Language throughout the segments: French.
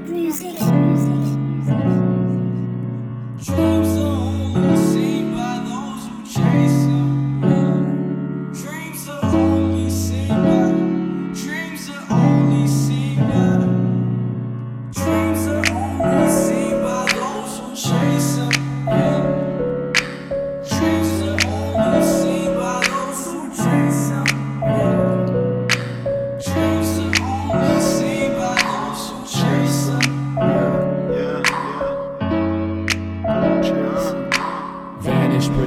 music.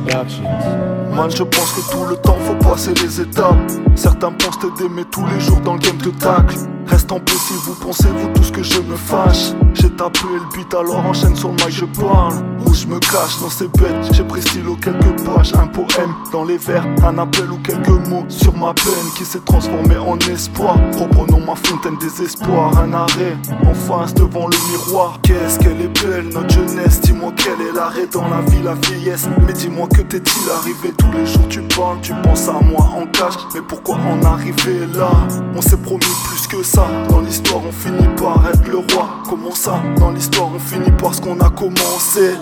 Man, je pense que tout le temps faut passer les étapes. Certains pensent t'aider, mais tous les jours dans le game te tacle. Reste en paix si vous pensez, vous tout ce que je me fâche. J'ai tapé le beat, alors enchaîne sur le mic, je parle. Où je me cache dans ces bêtes, j'ai pris stylo quelques pages. Dans les vers, un appel ou quelques mots sur ma peine qui s'est transformée en espoir. Reprenons ma fontaine désespoir, un arrêt en face devant le miroir. Qu'est-ce qu'elle est belle, notre jeunesse. Dis-moi quel est l'arrêt dans la vie, la vieillesse. Mais dis-moi que t'est-il arrivé tous les jours, tu parles, tu penses à moi en cash. Mais pourquoi en arriver là? On s'est promis plus que ça. Dans l'histoire, on finit par être le roi. Comment ça? Dans l'histoire, on finit par ce qu'on a commencé.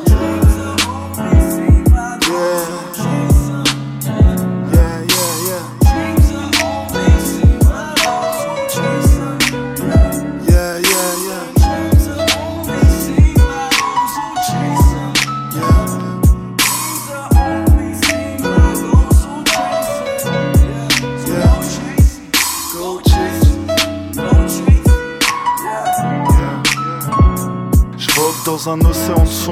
Un océan son.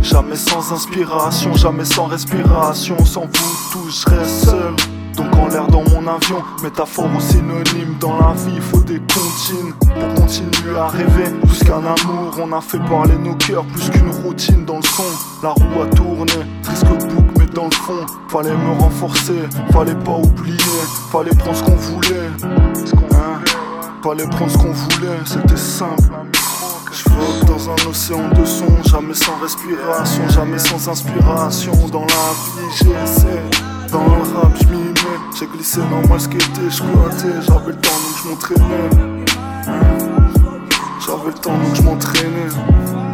Jamais sans inspiration, jamais sans respiration. Sans vous tous, je seul. Donc en l'air dans mon avion, métaphore ou synonyme Dans la vie, il faut des comptines Pour continuer à rêver, plus qu'un amour On a fait parler nos cœurs, plus qu'une routine dans le son La roue a tourné, triste bouc mais dans le fond Fallait me renforcer, fallait pas oublier Fallait prendre ce qu'on voulait hein? Fallait prendre ce qu'on voulait, c'était simple dans un océan de son, jamais sans respiration, jamais sans inspiration. Dans la vie, j'essaie, dans le rap, j'm'y mets. J'ai glissé dans ma skaté, j'couattais, j'avais le temps donc j'm'entraînais. J'avais le temps donc j'm'entraînais.